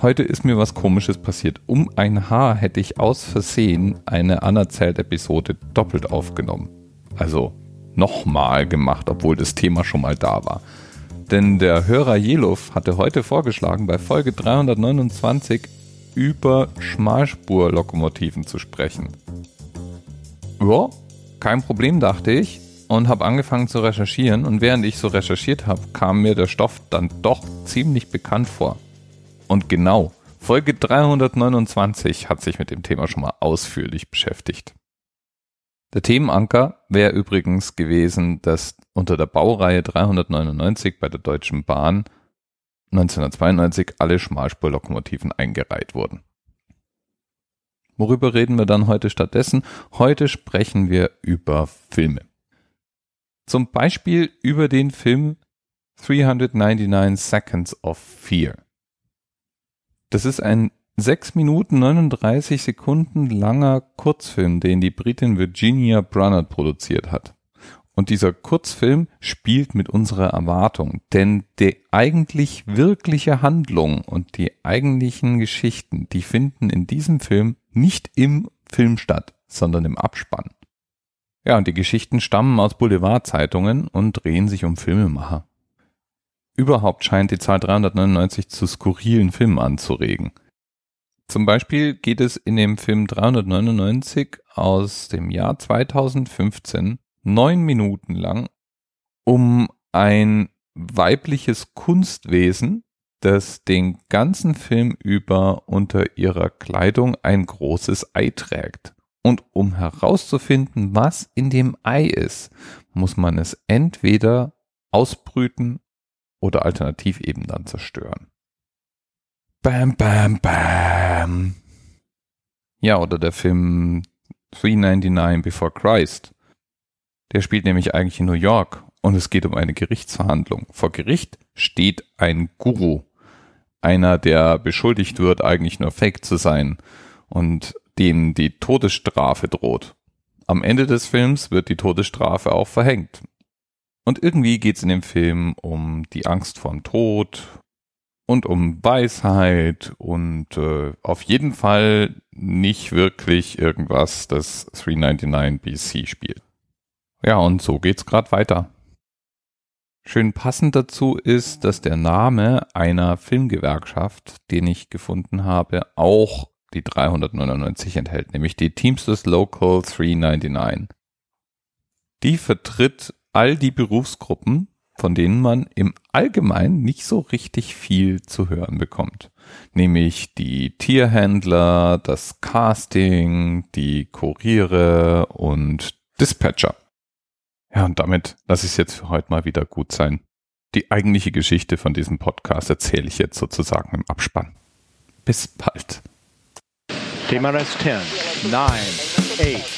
Heute ist mir was Komisches passiert. Um ein Haar hätte ich aus Versehen eine Anerzählt-Episode doppelt aufgenommen. Also nochmal gemacht, obwohl das Thema schon mal da war. Denn der Hörer Jeluf hatte heute vorgeschlagen, bei Folge 329 über Schmalspurlokomotiven zu sprechen. Ja, kein Problem, dachte ich, und habe angefangen zu recherchieren. Und während ich so recherchiert habe, kam mir der Stoff dann doch ziemlich bekannt vor. Und genau, Folge 329 hat sich mit dem Thema schon mal ausführlich beschäftigt. Der Themenanker wäre übrigens gewesen, dass unter der Baureihe 399 bei der Deutschen Bahn 1992 alle Schmalspurlokomotiven eingereiht wurden. Worüber reden wir dann heute stattdessen? Heute sprechen wir über Filme. Zum Beispiel über den Film 399 Seconds of Fear. Das ist ein 6 Minuten 39 Sekunden langer Kurzfilm, den die Britin Virginia Brunnert produziert hat. Und dieser Kurzfilm spielt mit unserer Erwartung, denn die eigentlich wirkliche Handlung und die eigentlichen Geschichten, die finden in diesem Film nicht im Film statt, sondern im Abspann. Ja, und die Geschichten stammen aus Boulevardzeitungen und drehen sich um Filmemacher. Überhaupt scheint die Zahl 399 zu skurrilen Filmen anzuregen. Zum Beispiel geht es in dem Film 399 aus dem Jahr 2015 neun Minuten lang um ein weibliches Kunstwesen, das den ganzen Film über unter ihrer Kleidung ein großes Ei trägt. Und um herauszufinden, was in dem Ei ist, muss man es entweder ausbrüten oder alternativ eben dann zerstören. Bam, bam, bam. Ja, oder der Film 399 Before Christ. Der spielt nämlich eigentlich in New York und es geht um eine Gerichtsverhandlung. Vor Gericht steht ein Guru, einer, der beschuldigt wird, eigentlich nur Fake zu sein und dem die Todesstrafe droht. Am Ende des Films wird die Todesstrafe auch verhängt. Und irgendwie geht es in dem Film um die Angst vor dem Tod und um Weisheit und äh, auf jeden Fall nicht wirklich irgendwas, das 399 BC spielt. Ja, und so geht's gerade weiter. Schön passend dazu ist, dass der Name einer Filmgewerkschaft, den ich gefunden habe, auch die 399 enthält, nämlich die Teamsters Local 399. Die vertritt all die Berufsgruppen, von denen man im Allgemeinen nicht so richtig viel zu hören bekommt. Nämlich die Tierhändler, das Casting, die Kuriere und Dispatcher. Ja, und damit lasse ich es jetzt für heute mal wieder gut sein. Die eigentliche Geschichte von diesem Podcast erzähle ich jetzt sozusagen im Abspann. Bis bald. TMRS 10, 9, 8,